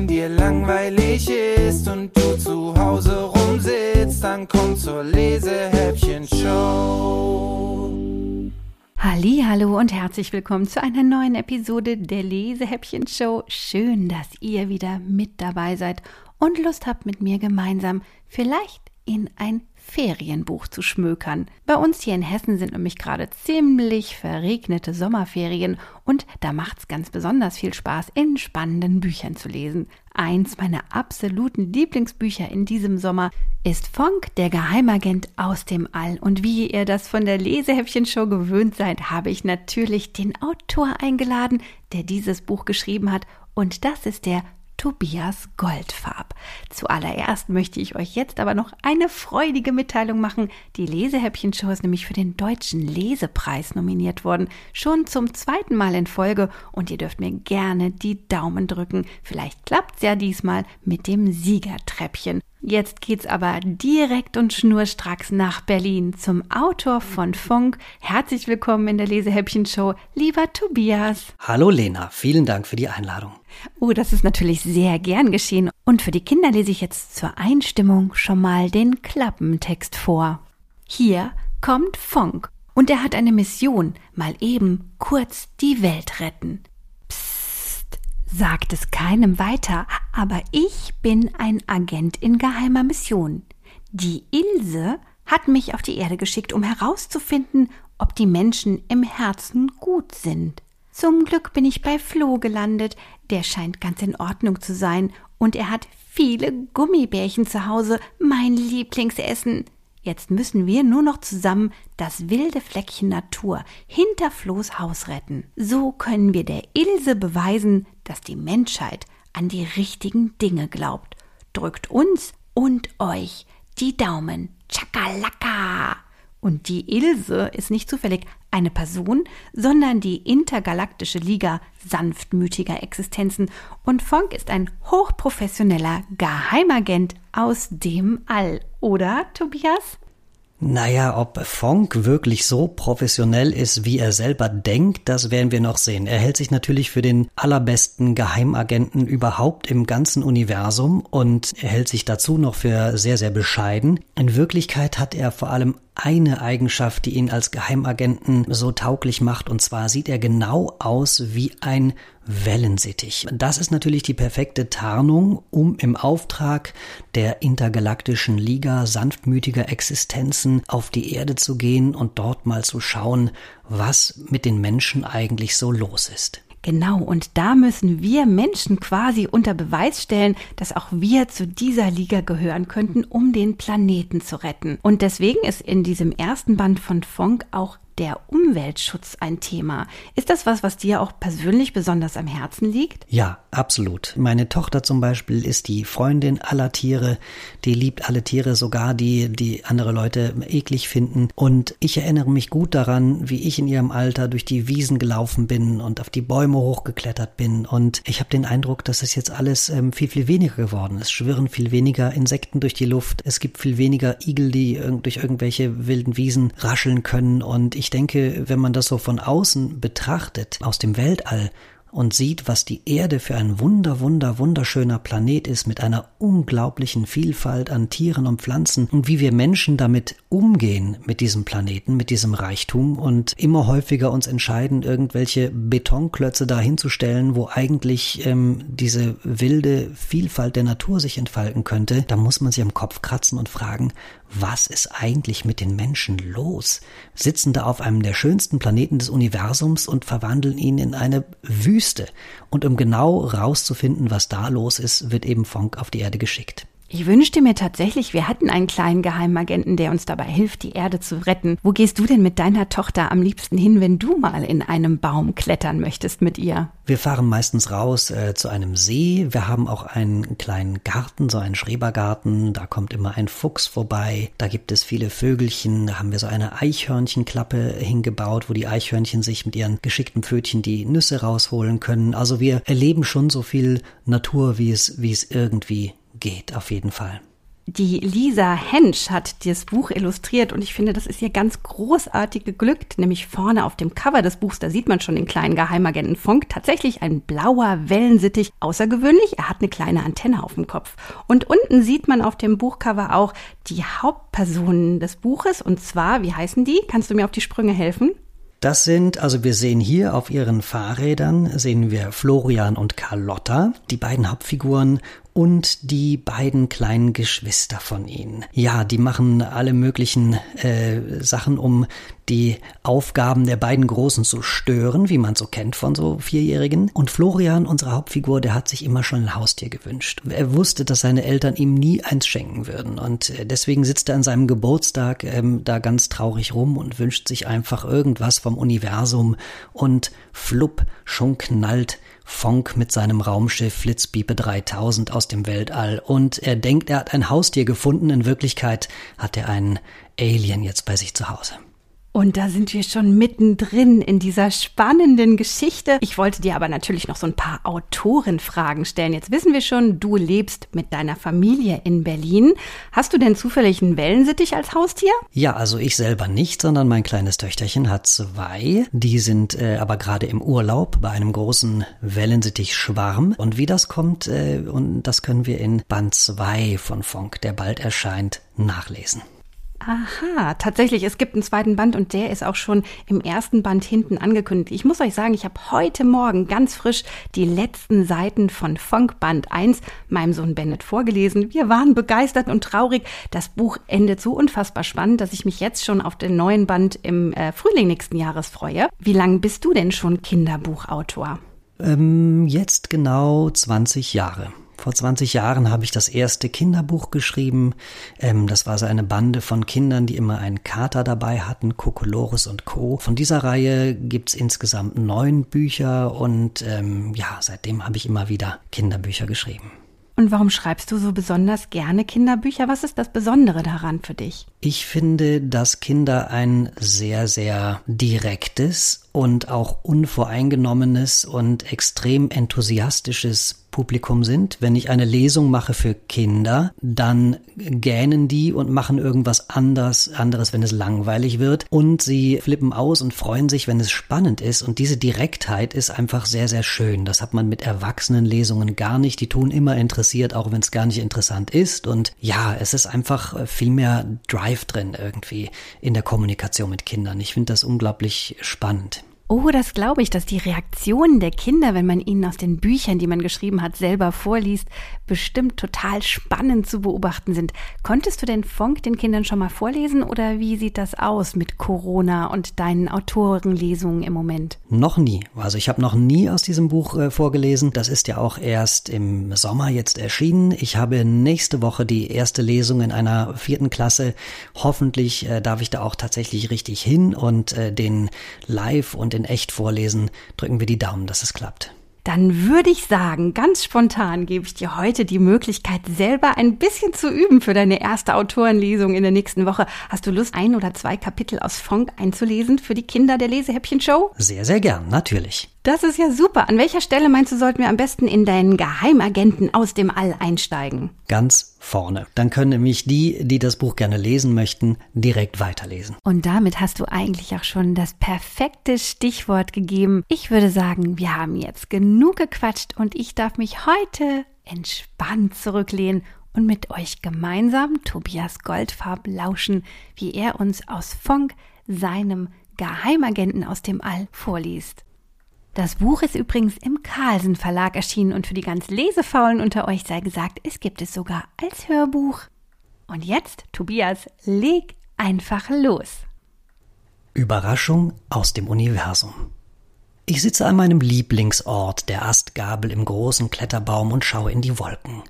wenn dir langweilig ist und du zu Hause rumsitzt, dann komm zur Lesehäppchen-Show. Hallo und herzlich willkommen zu einer neuen Episode der Lesehäppchen Show. Schön, dass ihr wieder mit dabei seid und Lust habt mit mir gemeinsam vielleicht in ein Ferienbuch zu schmökern. Bei uns hier in Hessen sind nämlich gerade ziemlich verregnete Sommerferien und da macht's ganz besonders viel Spaß, in spannenden Büchern zu lesen. Eins meiner absoluten Lieblingsbücher in diesem Sommer ist Fonk, der Geheimagent aus dem All. Und wie ihr das von der Lesehäppchen-Show gewöhnt seid, habe ich natürlich den Autor eingeladen, der dieses Buch geschrieben hat. Und das ist der Tobias Goldfarb. Zuallererst möchte ich euch jetzt aber noch eine freudige Mitteilung machen. Die Lesehäppchen-Show ist nämlich für den Deutschen Lesepreis nominiert worden. Schon zum zweiten Mal in Folge und ihr dürft mir gerne die Daumen drücken. Vielleicht klappt's ja diesmal mit dem Siegertreppchen. Jetzt geht's aber direkt und schnurstracks nach Berlin zum Autor von Funk. Herzlich willkommen in der Lesehäppchen-Show, lieber Tobias. Hallo Lena, vielen Dank für die Einladung. Oh, das ist natürlich sehr gern geschehen. Und für die Kinder lese ich jetzt zur Einstimmung schon mal den Klappentext vor. Hier kommt Funk und er hat eine Mission, mal eben kurz die Welt retten sagt es keinem weiter, aber ich bin ein Agent in geheimer Mission. Die Ilse hat mich auf die Erde geschickt, um herauszufinden, ob die Menschen im Herzen gut sind. Zum Glück bin ich bei Flo gelandet, der scheint ganz in Ordnung zu sein, und er hat viele Gummibärchen zu Hause, mein Lieblingsessen. Jetzt müssen wir nur noch zusammen das wilde Fleckchen Natur hinter Flo's Haus retten. So können wir der Ilse beweisen, dass die Menschheit an die richtigen Dinge glaubt. Drückt uns und euch die Daumen. Chakalaka! Und die Ilse ist nicht zufällig eine Person, sondern die intergalaktische Liga sanftmütiger Existenzen. Und Fonk ist ein hochprofessioneller Geheimagent aus dem All. Oder, Tobias? Naja, ob Fonk wirklich so professionell ist, wie er selber denkt, das werden wir noch sehen. Er hält sich natürlich für den allerbesten Geheimagenten überhaupt im ganzen Universum und er hält sich dazu noch für sehr, sehr bescheiden. In Wirklichkeit hat er vor allem eine Eigenschaft, die ihn als Geheimagenten so tauglich macht, und zwar sieht er genau aus wie ein Wellensittich. Das ist natürlich die perfekte Tarnung, um im Auftrag der intergalaktischen Liga sanftmütiger Existenzen auf die Erde zu gehen und dort mal zu schauen, was mit den Menschen eigentlich so los ist. Genau, und da müssen wir Menschen quasi unter Beweis stellen, dass auch wir zu dieser Liga gehören könnten, um den Planeten zu retten. Und deswegen ist in diesem ersten Band von Fonk auch der Umweltschutz ein Thema. Ist das was, was dir auch persönlich besonders am Herzen liegt? Ja, absolut. Meine Tochter zum Beispiel ist die Freundin aller Tiere. Die liebt alle Tiere, sogar die, die andere Leute eklig finden. Und ich erinnere mich gut daran, wie ich in ihrem Alter durch die Wiesen gelaufen bin und auf die Bäume hochgeklettert bin. Und ich habe den Eindruck, dass es jetzt alles ähm, viel, viel weniger geworden ist. Es schwirren viel weniger Insekten durch die Luft. Es gibt viel weniger Igel, die durch irgendwelche wilden Wiesen rascheln können. Und ich denke, wenn man das so von außen betrachtet, aus dem Weltall, und sieht, was die Erde für ein wunder, wunder, wunderschöner Planet ist mit einer unglaublichen Vielfalt an Tieren und Pflanzen und wie wir Menschen damit umgehen mit diesem Planeten, mit diesem Reichtum und immer häufiger uns entscheiden, irgendwelche Betonklötze dahinzustellen, wo eigentlich ähm, diese wilde Vielfalt der Natur sich entfalten könnte, da muss man sich am Kopf kratzen und fragen, was ist eigentlich mit den Menschen los? Sitzen da auf einem der schönsten Planeten des Universums und verwandeln ihn in eine Wüste Wüste. Und um genau rauszufinden, was da los ist, wird eben Fonk auf die Erde geschickt. Ich wünschte mir tatsächlich, wir hätten einen kleinen Geheimagenten, der uns dabei hilft, die Erde zu retten. Wo gehst du denn mit deiner Tochter am liebsten hin, wenn du mal in einem Baum klettern möchtest mit ihr? Wir fahren meistens raus äh, zu einem See. Wir haben auch einen kleinen Garten, so einen Schrebergarten. Da kommt immer ein Fuchs vorbei. Da gibt es viele Vögelchen. Da haben wir so eine Eichhörnchenklappe hingebaut, wo die Eichhörnchen sich mit ihren geschickten Pfötchen die Nüsse rausholen können. Also wir erleben schon so viel Natur, wie es, wie es irgendwie geht, auf jeden Fall. Die Lisa Hensch hat das Buch illustriert und ich finde, das ist ihr ganz großartig geglückt. Nämlich vorne auf dem Cover des Buchs, da sieht man schon den kleinen Geheimagenten Funk, tatsächlich ein blauer Wellensittich. Außergewöhnlich, er hat eine kleine Antenne auf dem Kopf. Und unten sieht man auf dem Buchcover auch die Hauptpersonen des Buches und zwar, wie heißen die? Kannst du mir auf die Sprünge helfen? Das sind, also wir sehen hier auf ihren Fahrrädern, sehen wir Florian und Carlotta, die beiden Hauptfiguren und die beiden kleinen Geschwister von ihnen. Ja, die machen alle möglichen äh, Sachen, um die Aufgaben der beiden Großen zu stören, wie man so kennt von so Vierjährigen. Und Florian, unsere Hauptfigur, der hat sich immer schon ein Haustier gewünscht. Er wusste, dass seine Eltern ihm nie eins schenken würden. Und äh, deswegen sitzt er an seinem Geburtstag ähm, da ganz traurig rum und wünscht sich einfach irgendwas vom Universum. Und flupp, schon knallt Fonk mit seinem Raumschiff Flitzpiepe 3000 aus dem Weltall und er denkt, er hat ein Haustier gefunden. In Wirklichkeit hat er einen Alien jetzt bei sich zu Hause. Und da sind wir schon mittendrin in dieser spannenden Geschichte. Ich wollte dir aber natürlich noch so ein paar Autorenfragen stellen. Jetzt wissen wir schon, du lebst mit deiner Familie in Berlin. Hast du denn zufällig einen Wellensittich als Haustier? Ja, also ich selber nicht, sondern mein kleines Töchterchen hat zwei. Die sind äh, aber gerade im Urlaub bei einem großen Wellensittich-Schwarm. Und wie das kommt, äh, und das können wir in Band 2 von Fonk, der bald erscheint, nachlesen. Aha, tatsächlich, es gibt einen zweiten Band und der ist auch schon im ersten Band hinten angekündigt. Ich muss euch sagen, ich habe heute Morgen ganz frisch die letzten Seiten von Funk Band 1 meinem Sohn Bennett vorgelesen. Wir waren begeistert und traurig. Das Buch endet so unfassbar spannend, dass ich mich jetzt schon auf den neuen Band im äh, Frühling nächsten Jahres freue. Wie lange bist du denn schon Kinderbuchautor? Ähm, jetzt genau 20 Jahre. Vor 20 Jahren habe ich das erste Kinderbuch geschrieben. Ähm, das war so eine Bande von Kindern, die immer einen Kater dabei hatten, Kokolores und Co. Von dieser Reihe gibt's insgesamt neun Bücher und ähm, ja, seitdem habe ich immer wieder Kinderbücher geschrieben. Und warum schreibst du so besonders gerne Kinderbücher? Was ist das Besondere daran für dich? Ich finde, dass Kinder ein sehr, sehr direktes und auch unvoreingenommenes und extrem enthusiastisches Publikum sind. Wenn ich eine Lesung mache für Kinder, dann gähnen die und machen irgendwas anders, anderes, wenn es langweilig wird. Und sie flippen aus und freuen sich, wenn es spannend ist. Und diese Direktheit ist einfach sehr, sehr schön. Das hat man mit erwachsenen Lesungen gar nicht. Die tun immer interessiert, auch wenn es gar nicht interessant ist. Und ja, es ist einfach viel mehr Drive drin irgendwie in der Kommunikation mit Kindern. Ich finde das unglaublich spannend. Oh, das glaube ich, dass die Reaktionen der Kinder, wenn man ihnen aus den Büchern, die man geschrieben hat, selber vorliest, bestimmt total spannend zu beobachten sind. Konntest du den Fonk den Kindern schon mal vorlesen oder wie sieht das aus mit Corona und deinen Autorenlesungen im Moment? Noch nie. Also ich habe noch nie aus diesem Buch äh, vorgelesen. Das ist ja auch erst im Sommer jetzt erschienen. Ich habe nächste Woche die erste Lesung in einer vierten Klasse. Hoffentlich äh, darf ich da auch tatsächlich richtig hin und äh, den live und in echt vorlesen, drücken wir die Daumen, dass es klappt. Dann würde ich sagen, ganz spontan gebe ich dir heute die Möglichkeit, selber ein bisschen zu üben für deine erste Autorenlesung in der nächsten Woche. Hast du Lust, ein oder zwei Kapitel aus Fonk einzulesen für die Kinder der Lesehäppchen-Show? Sehr, sehr gern, natürlich. Das ist ja super. An welcher Stelle meinst du, sollten wir am besten in deinen Geheimagenten aus dem All einsteigen? Ganz vorne. Dann können nämlich die, die das Buch gerne lesen möchten, direkt weiterlesen. Und damit hast du eigentlich auch schon das perfekte Stichwort gegeben. Ich würde sagen, wir haben jetzt genug gequatscht und ich darf mich heute entspannt zurücklehnen und mit euch gemeinsam Tobias Goldfarb lauschen, wie er uns aus Fonk, seinem Geheimagenten aus dem All, vorliest. Das Buch ist übrigens im Carlsen Verlag erschienen und für die ganz Lesefaulen unter euch sei gesagt, es gibt es sogar als Hörbuch. Und jetzt, Tobias, leg einfach los. Überraschung aus dem Universum. Ich sitze an meinem Lieblingsort, der Astgabel im großen Kletterbaum und schaue in die Wolken.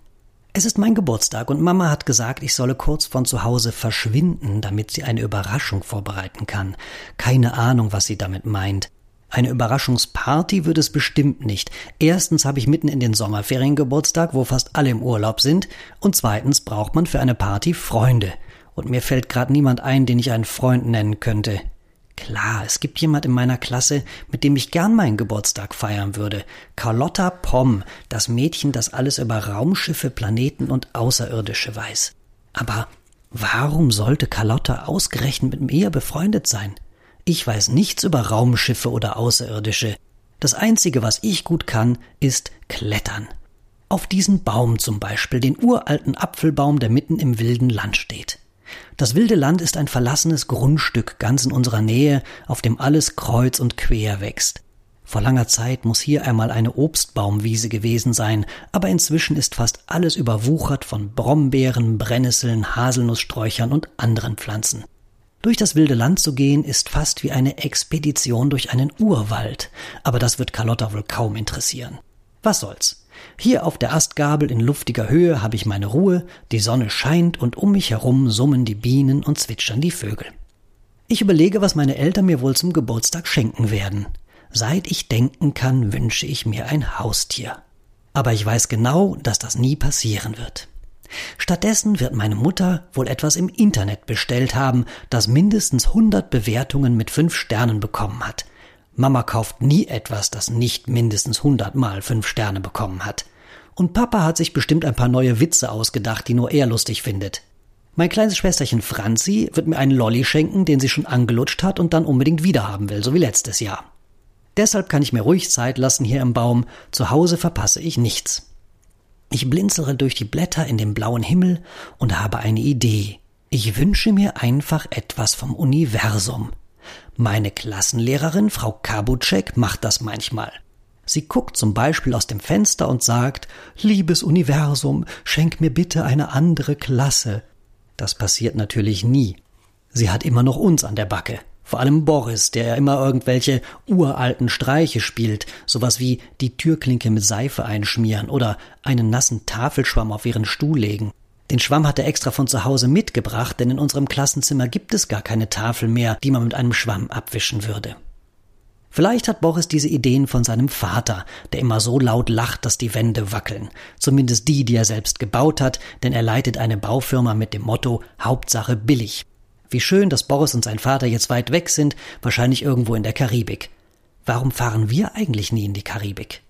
Es ist mein Geburtstag und Mama hat gesagt, ich solle kurz von zu Hause verschwinden, damit sie eine Überraschung vorbereiten kann. Keine Ahnung, was sie damit meint. Eine Überraschungsparty wird es bestimmt nicht. Erstens habe ich mitten in den Sommerferien Geburtstag, wo fast alle im Urlaub sind, und zweitens braucht man für eine Party Freunde. Und mir fällt gerade niemand ein, den ich einen Freund nennen könnte. Klar, es gibt jemand in meiner Klasse, mit dem ich gern meinen Geburtstag feiern würde. Carlotta Pomm, das Mädchen, das alles über Raumschiffe, Planeten und Außerirdische weiß. Aber warum sollte Carlotta ausgerechnet mit mir befreundet sein? Ich weiß nichts über Raumschiffe oder Außerirdische. Das Einzige, was ich gut kann, ist klettern. Auf diesen Baum zum Beispiel, den uralten Apfelbaum, der mitten im wilden Land steht. Das wilde Land ist ein verlassenes Grundstück ganz in unserer Nähe, auf dem alles kreuz und quer wächst. Vor langer Zeit muss hier einmal eine Obstbaumwiese gewesen sein, aber inzwischen ist fast alles überwuchert von Brombeeren, Brennnesseln, Haselnusssträuchern und anderen Pflanzen. Durch das wilde Land zu gehen, ist fast wie eine Expedition durch einen Urwald, aber das wird Carlotta wohl kaum interessieren. Was soll's? Hier auf der Astgabel in luftiger Höhe habe ich meine Ruhe, die Sonne scheint und um mich herum summen die Bienen und zwitschern die Vögel. Ich überlege, was meine Eltern mir wohl zum Geburtstag schenken werden. Seit ich denken kann, wünsche ich mir ein Haustier. Aber ich weiß genau, dass das nie passieren wird. Stattdessen wird meine Mutter wohl etwas im Internet bestellt haben, das mindestens 100 Bewertungen mit 5 Sternen bekommen hat. Mama kauft nie etwas, das nicht mindestens 100 mal 5 Sterne bekommen hat. Und Papa hat sich bestimmt ein paar neue Witze ausgedacht, die nur er lustig findet. Mein kleines Schwesterchen Franzi wird mir einen Lolli schenken, den sie schon angelutscht hat und dann unbedingt wiederhaben will, so wie letztes Jahr. Deshalb kann ich mir ruhig Zeit lassen hier im Baum. Zu Hause verpasse ich nichts. Ich blinzere durch die Blätter in den blauen Himmel und habe eine Idee. Ich wünsche mir einfach etwas vom Universum. Meine Klassenlehrerin, Frau Kabutschek, macht das manchmal. Sie guckt zum Beispiel aus dem Fenster und sagt, Liebes Universum, schenk mir bitte eine andere Klasse. Das passiert natürlich nie. Sie hat immer noch uns an der Backe. Vor allem Boris, der immer irgendwelche uralten Streiche spielt, sowas wie die Türklinke mit Seife einschmieren oder einen nassen Tafelschwamm auf ihren Stuhl legen. Den Schwamm hat er extra von zu Hause mitgebracht, denn in unserem Klassenzimmer gibt es gar keine Tafel mehr, die man mit einem Schwamm abwischen würde. Vielleicht hat Boris diese Ideen von seinem Vater, der immer so laut lacht, dass die Wände wackeln. Zumindest die, die er selbst gebaut hat, denn er leitet eine Baufirma mit dem Motto Hauptsache billig. Wie schön, dass Boris und sein Vater jetzt weit weg sind, wahrscheinlich irgendwo in der Karibik. Warum fahren wir eigentlich nie in die Karibik?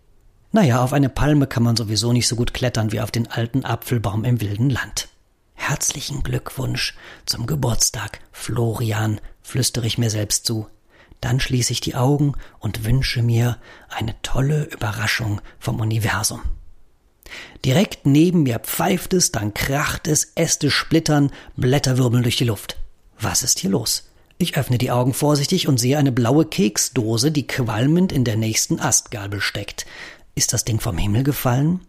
Naja, auf eine Palme kann man sowieso nicht so gut klettern wie auf den alten Apfelbaum im wilden Land. Herzlichen Glückwunsch zum Geburtstag, Florian, flüstere ich mir selbst zu. Dann schließe ich die Augen und wünsche mir eine tolle Überraschung vom Universum. Direkt neben mir pfeift es, dann kracht es, Äste splittern, Blätter wirbeln durch die Luft. Was ist hier los? Ich öffne die Augen vorsichtig und sehe eine blaue Keksdose, die qualmend in der nächsten Astgabel steckt. Ist das Ding vom Himmel gefallen?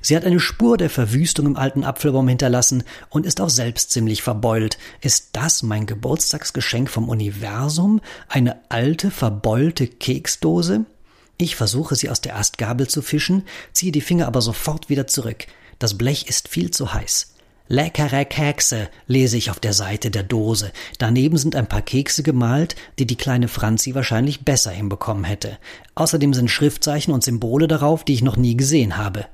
Sie hat eine Spur der Verwüstung im alten Apfelbaum hinterlassen und ist auch selbst ziemlich verbeult. Ist das mein Geburtstagsgeschenk vom Universum? Eine alte, verbeulte Keksdose? Ich versuche sie aus der Astgabel zu fischen, ziehe die Finger aber sofort wieder zurück. Das Blech ist viel zu heiß. Leckere Kekse, lese ich auf der Seite der Dose. Daneben sind ein paar Kekse gemalt, die die kleine Franzi wahrscheinlich besser hinbekommen hätte. Außerdem sind Schriftzeichen und Symbole darauf, die ich noch nie gesehen habe.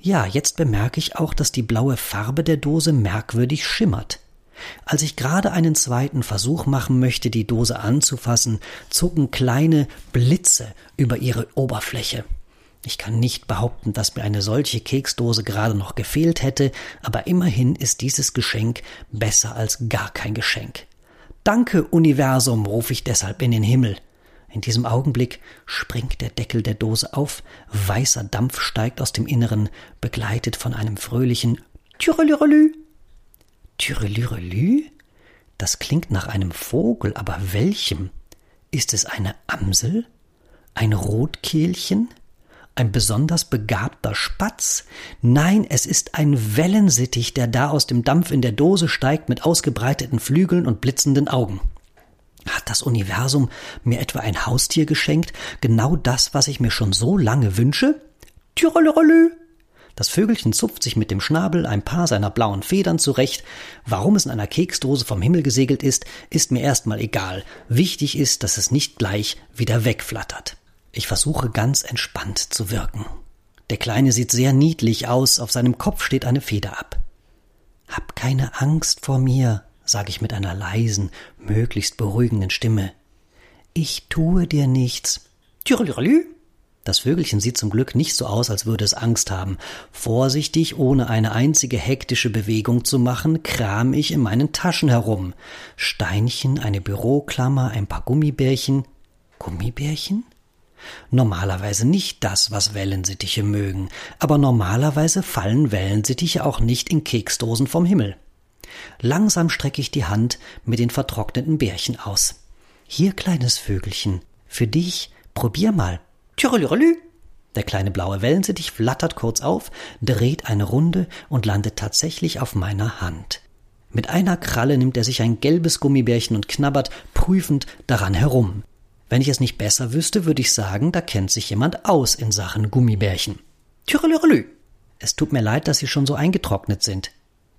Ja, jetzt bemerke ich auch, dass die blaue Farbe der Dose merkwürdig schimmert. Als ich gerade einen zweiten Versuch machen möchte, die Dose anzufassen, zucken kleine Blitze über ihre Oberfläche. Ich kann nicht behaupten, dass mir eine solche Keksdose gerade noch gefehlt hätte, aber immerhin ist dieses Geschenk besser als gar kein Geschenk. Danke, Universum, rufe ich deshalb in den Himmel. In diesem Augenblick springt der Deckel der Dose auf, weißer Dampf steigt aus dem Inneren, begleitet von einem fröhlichen Türelürelü. Türelürelü? Das klingt nach einem Vogel, aber welchem? Ist es eine Amsel? Ein Rotkehlchen? Ein besonders begabter Spatz? Nein, es ist ein Wellensittich, der da aus dem Dampf in der Dose steigt mit ausgebreiteten Flügeln und blitzenden Augen. Hat das Universum mir etwa ein Haustier geschenkt? Genau das, was ich mir schon so lange wünsche? Tyrollerolö! Das Vögelchen zupft sich mit dem Schnabel ein paar seiner blauen Federn zurecht. Warum es in einer Keksdose vom Himmel gesegelt ist, ist mir erstmal egal. Wichtig ist, dass es nicht gleich wieder wegflattert. Ich versuche ganz entspannt zu wirken. Der Kleine sieht sehr niedlich aus, auf seinem Kopf steht eine Feder ab. Hab keine Angst vor mir, sage ich mit einer leisen, möglichst beruhigenden Stimme. Ich tue dir nichts. Tyrolirolü. Das Vögelchen sieht zum Glück nicht so aus, als würde es Angst haben. Vorsichtig, ohne eine einzige hektische Bewegung zu machen, kram ich in meinen Taschen herum. Steinchen, eine Büroklammer, ein paar Gummibärchen. Gummibärchen? Normalerweise nicht das, was Wellensittiche mögen, aber normalerweise fallen Wellensittiche auch nicht in Keksdosen vom Himmel. Langsam strecke ich die Hand mit den vertrockneten Bärchen aus. Hier, kleines Vögelchen, für dich, probier mal. Tschürelürelü. Der kleine blaue Wellensittich flattert kurz auf, dreht eine Runde und landet tatsächlich auf meiner Hand. Mit einer Kralle nimmt er sich ein gelbes Gummibärchen und knabbert prüfend daran herum. Wenn ich es nicht besser wüsste, würde ich sagen, da kennt sich jemand aus in Sachen Gummibärchen. Tschürelürelü. Es tut mir leid, dass Sie schon so eingetrocknet sind.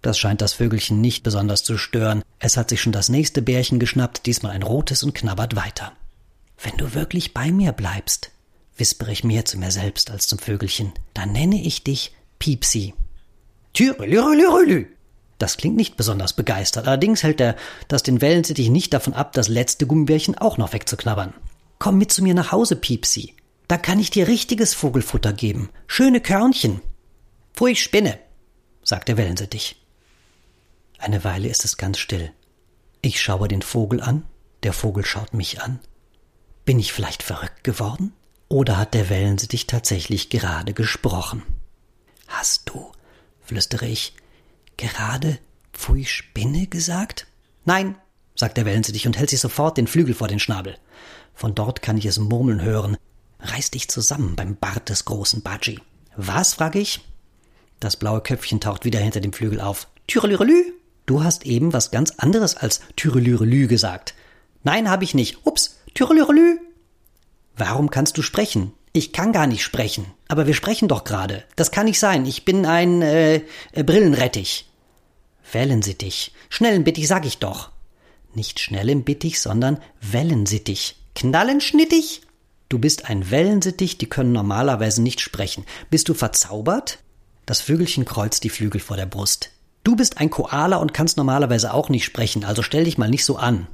Das scheint das Vögelchen nicht besonders zu stören. Es hat sich schon das nächste Bärchen geschnappt, diesmal ein rotes und knabbert weiter. Wenn du wirklich bei mir bleibst, wispere ich mehr zu mir selbst als zum Vögelchen, dann nenne ich dich Piepsi. Türelürelürelü. Das klingt nicht besonders begeistert, allerdings hält er das den Wellensittich nicht davon ab, das letzte Gummibärchen auch noch wegzuknabbern. Komm mit zu mir nach Hause, Piepsi. Da kann ich dir richtiges Vogelfutter geben. Schöne Körnchen. Pfui Spinne, sagt der Wellensittich. Eine Weile ist es ganz still. Ich schaue den Vogel an, der Vogel schaut mich an. Bin ich vielleicht verrückt geworden? Oder hat der Wellensittich tatsächlich gerade gesprochen? Hast du, flüstere ich, gerade Pfui Spinne gesagt? Nein, sagt der Wellensittich und hält sich sofort den Flügel vor den Schnabel. Von dort kann ich es murmeln hören. Reiß dich zusammen beim Bart des großen Badji. Was, frage ich. Das blaue Köpfchen taucht wieder hinter dem Flügel auf. Türelürelü? Du hast eben was ganz anderes als Türelürelü gesagt. Nein, habe ich nicht. Ups, Türelürelü. Warum kannst du sprechen? Ich kann gar nicht sprechen. Aber wir sprechen doch gerade. Das kann nicht sein. Ich bin ein äh, Brillenrettich. Wellensittich. Schnellenbittig sag ich doch. Nicht Schnellenbittig, sondern Wellensittich. Knallenschnittig? Du bist ein Wellensittich, die können normalerweise nicht sprechen. Bist du verzaubert? Das Vögelchen kreuzt die Flügel vor der Brust. Du bist ein Koala und kannst normalerweise auch nicht sprechen, also stell dich mal nicht so an.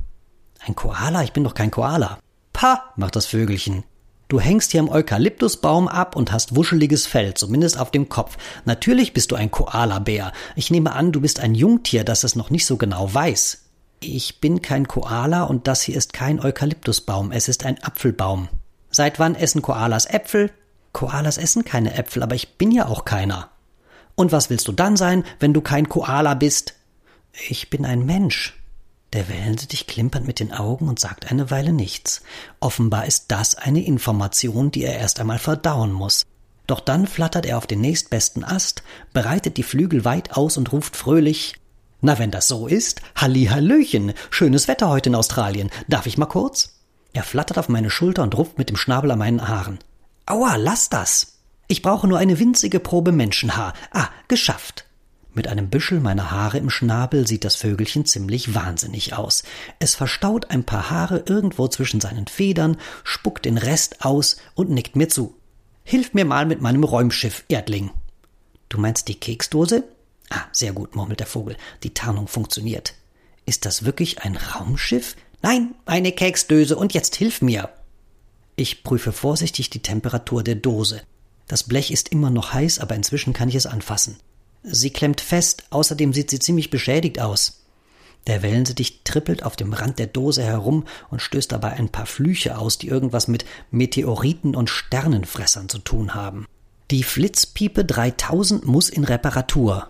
Ein Koala? Ich bin doch kein Koala. Pah, macht das Vögelchen. Du hängst hier am Eukalyptusbaum ab und hast wuscheliges Fell, zumindest auf dem Kopf. Natürlich bist du ein Koalabär. Ich nehme an, du bist ein Jungtier, das es noch nicht so genau weiß. Ich bin kein Koala und das hier ist kein Eukalyptusbaum, es ist ein Apfelbaum. Seit wann essen Koalas Äpfel? Koalas essen keine Äpfel, aber ich bin ja auch keiner. Und was willst du dann sein, wenn du kein Koala bist? Ich bin ein Mensch. Der Wellensittich klimpert mit den Augen und sagt eine Weile nichts. Offenbar ist das eine Information, die er erst einmal verdauen muss. Doch dann flattert er auf den nächstbesten Ast, breitet die Flügel weit aus und ruft fröhlich Na, wenn das so ist, Halli Hallöchen, schönes Wetter heute in Australien. Darf ich mal kurz? Er flattert auf meine Schulter und ruft mit dem Schnabel an meinen Haaren. Aua, lass das! Ich brauche nur eine winzige Probe Menschenhaar. Ah, geschafft. Mit einem Büschel meiner Haare im Schnabel sieht das Vögelchen ziemlich wahnsinnig aus. Es verstaut ein paar Haare irgendwo zwischen seinen Federn, spuckt den Rest aus und nickt mir zu. Hilf mir mal mit meinem Räumschiff, Erdling. Du meinst die Keksdose? Ah, sehr gut, murmelt der Vogel. Die Tarnung funktioniert. Ist das wirklich ein Raumschiff? Nein, eine Keksdöse und jetzt hilf mir. Ich prüfe vorsichtig die Temperatur der Dose. Das Blech ist immer noch heiß, aber inzwischen kann ich es anfassen. Sie klemmt fest, außerdem sieht sie ziemlich beschädigt aus. Der Wellensittich trippelt auf dem Rand der Dose herum und stößt dabei ein paar Flüche aus, die irgendwas mit Meteoriten und Sternenfressern zu tun haben. Die Flitzpiepe 3000 muss in Reparatur.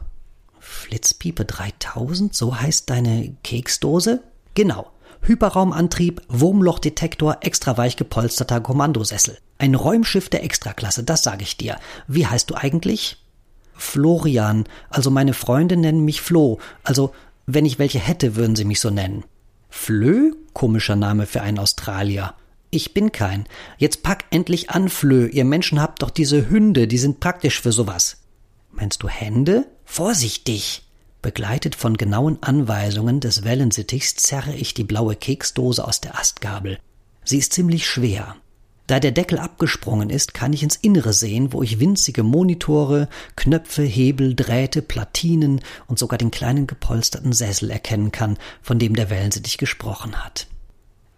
Flitzpiepe 3000, so heißt deine Keksdose? Genau. Hyperraumantrieb, Wurmlochdetektor, extra weich gepolsterter Kommandosessel. Ein Räumschiff der Extraklasse, das sage ich dir. Wie heißt du eigentlich? Florian, also meine Freunde nennen mich Flo, also wenn ich welche hätte, würden sie mich so nennen. Flö? Komischer Name für einen Australier. Ich bin kein. Jetzt pack endlich an, Flö. Ihr Menschen habt doch diese Hunde, die sind praktisch für sowas. Meinst du Hände? Vorsichtig! Begleitet von genauen Anweisungen des Wellensittichs zerre ich die blaue Keksdose aus der Astgabel. Sie ist ziemlich schwer. Da der Deckel abgesprungen ist, kann ich ins Innere sehen, wo ich winzige Monitore, Knöpfe, Hebel, Drähte, Platinen und sogar den kleinen gepolsterten Sessel erkennen kann, von dem der Wellensittich gesprochen hat.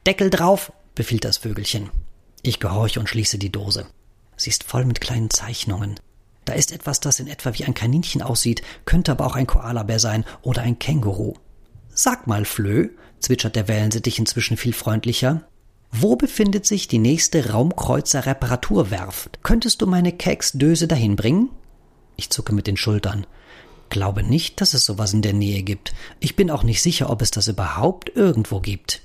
Deckel drauf, befiehlt das Vögelchen. Ich gehorche und schließe die Dose. Sie ist voll mit kleinen Zeichnungen. Da ist etwas, das in etwa wie ein Kaninchen aussieht, könnte aber auch ein Koalabär sein oder ein Känguru. Sag mal, Flö, zwitschert der Wellensittich inzwischen viel freundlicher. Wo befindet sich die nächste Raumkreuzer-Reparaturwerft? Könntest du meine Keksdöse dahin bringen? Ich zucke mit den Schultern. Glaube nicht, dass es sowas in der Nähe gibt. Ich bin auch nicht sicher, ob es das überhaupt irgendwo gibt.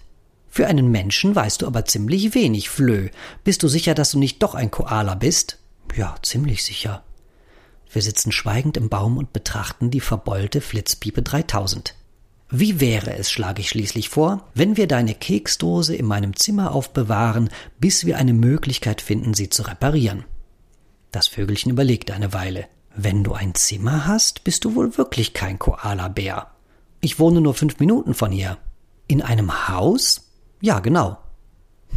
Für einen Menschen weißt du aber ziemlich wenig, Flö. Bist du sicher, dass du nicht doch ein Koala bist? Ja, ziemlich sicher. Wir sitzen schweigend im Baum und betrachten die verbeulte Flitzpiepe 3000. Wie wäre es, schlage ich schließlich vor, wenn wir deine Keksdose in meinem Zimmer aufbewahren, bis wir eine Möglichkeit finden, sie zu reparieren? Das Vögelchen überlegte eine Weile. Wenn du ein Zimmer hast, bist du wohl wirklich kein Koalabär. Ich wohne nur fünf Minuten von hier. In einem Haus? Ja, genau.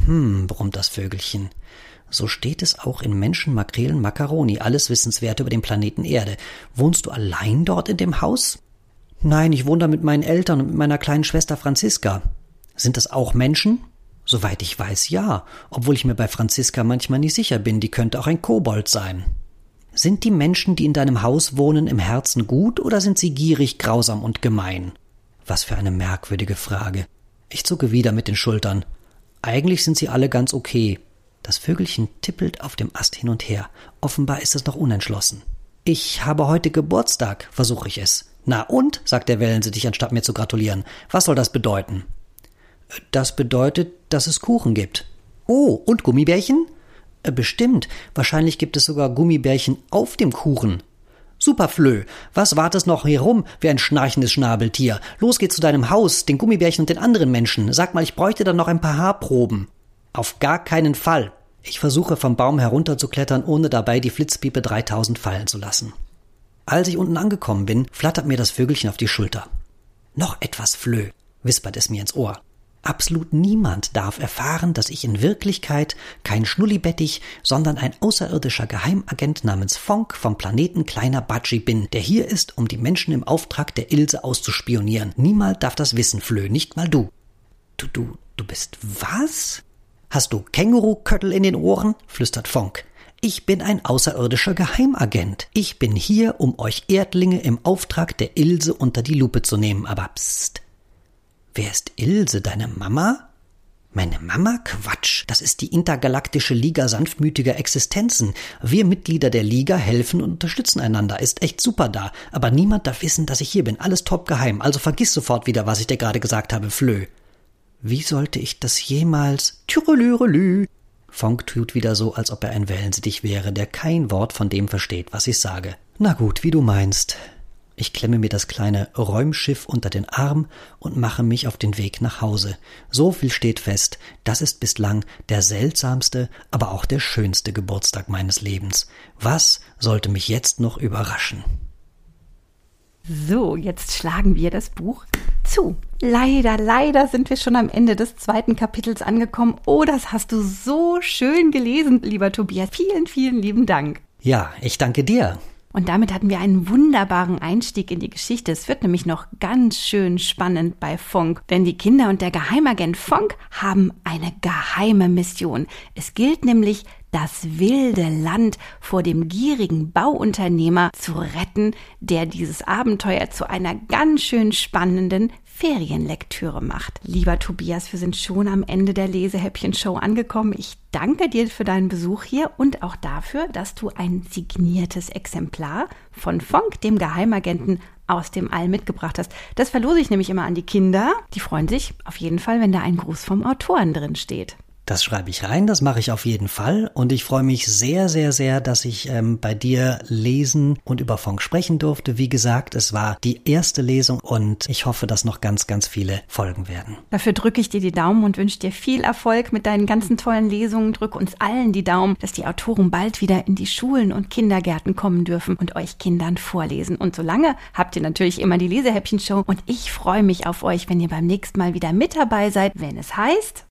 Hm, brummt das Vögelchen. So steht es auch in Menschen, Makrelen, Macaroni, alles Wissenswerte über den Planeten Erde. Wohnst du allein dort in dem Haus? Nein, ich wohne da mit meinen Eltern und mit meiner kleinen Schwester Franziska. Sind das auch Menschen? Soweit ich weiß, ja, obwohl ich mir bei Franziska manchmal nicht sicher bin, die könnte auch ein Kobold sein. Sind die Menschen, die in deinem Haus wohnen, im Herzen gut oder sind sie gierig, grausam und gemein? Was für eine merkwürdige Frage. Ich zucke wieder mit den Schultern. Eigentlich sind sie alle ganz okay, das Vögelchen tippelt auf dem Ast hin und her. Offenbar ist es noch unentschlossen. Ich habe heute Geburtstag, versuche ich es. Na und? sagt der Wellensittich, anstatt mir zu gratulieren. Was soll das bedeuten? Das bedeutet, dass es Kuchen gibt. Oh, und Gummibärchen? Äh, bestimmt. Wahrscheinlich gibt es sogar Gummibärchen auf dem Kuchen. Super Flö, was wartest noch hier rum wie ein schnarchendes Schnabeltier? Los geht's zu deinem Haus, den Gummibärchen und den anderen Menschen. Sag mal, ich bräuchte dann noch ein paar Haarproben. Auf gar keinen Fall. Ich versuche vom Baum herunterzuklettern, ohne dabei die Flitzpiepe 3000 fallen zu lassen. Als ich unten angekommen bin, flattert mir das Vögelchen auf die Schulter. Noch etwas Flö, wispert es mir ins Ohr. Absolut niemand darf erfahren, dass ich in Wirklichkeit kein Schnullibettig, sondern ein außerirdischer Geheimagent namens Fonk vom Planeten Kleiner Batschi bin, der hier ist, um die Menschen im Auftrag der Ilse auszuspionieren. Niemand darf das wissen, Flö, nicht mal du. Du, du, du bist was? Hast du Känguruköttel in den Ohren? flüstert Fonk. Ich bin ein außerirdischer Geheimagent. Ich bin hier, um euch Erdlinge im Auftrag der Ilse unter die Lupe zu nehmen, aber psst. Wer ist Ilse, deine Mama? Meine Mama? Quatsch. Das ist die intergalaktische Liga sanftmütiger Existenzen. Wir Mitglieder der Liga helfen und unterstützen einander. Ist echt super da. Aber niemand darf wissen, dass ich hier bin. Alles top geheim. Also vergiss sofort wieder, was ich dir gerade gesagt habe, Flö. Wie sollte ich das jemals? Türelürelü. Fonk tut wieder so, als ob er ein Wellensittich wäre, der kein Wort von dem versteht, was ich sage. Na gut, wie du meinst. Ich klemme mir das kleine Räumschiff unter den Arm und mache mich auf den Weg nach Hause. So viel steht fest, das ist bislang der seltsamste, aber auch der schönste Geburtstag meines Lebens. Was sollte mich jetzt noch überraschen? So, jetzt schlagen wir das Buch zu. Leider, leider sind wir schon am Ende des zweiten Kapitels angekommen. Oh, das hast du so schön gelesen, lieber Tobias. Vielen, vielen lieben Dank. Ja, ich danke dir. Und damit hatten wir einen wunderbaren Einstieg in die Geschichte. Es wird nämlich noch ganz schön spannend bei Funk, denn die Kinder und der Geheimagent Funk haben eine geheime Mission. Es gilt nämlich, das wilde Land vor dem gierigen Bauunternehmer zu retten, der dieses Abenteuer zu einer ganz schön spannenden Ferienlektüre macht. Lieber Tobias, wir sind schon am Ende der Lesehäppchen-Show angekommen. Ich danke dir für deinen Besuch hier und auch dafür, dass du ein signiertes Exemplar von Fonk, dem Geheimagenten aus dem All mitgebracht hast. Das verlose ich nämlich immer an die Kinder. Die freuen sich auf jeden Fall, wenn da ein Gruß vom Autoren drin steht. Das schreibe ich rein, das mache ich auf jeden Fall. Und ich freue mich sehr, sehr, sehr, dass ich ähm, bei dir lesen und über Funk sprechen durfte. Wie gesagt, es war die erste Lesung und ich hoffe, dass noch ganz, ganz viele folgen werden. Dafür drücke ich dir die Daumen und wünsche dir viel Erfolg mit deinen ganzen tollen Lesungen. Drücke uns allen die Daumen, dass die Autoren bald wieder in die Schulen und Kindergärten kommen dürfen und euch Kindern vorlesen. Und solange habt ihr natürlich immer die Lesehäppchen-Show und ich freue mich auf euch, wenn ihr beim nächsten Mal wieder mit dabei seid, wenn es heißt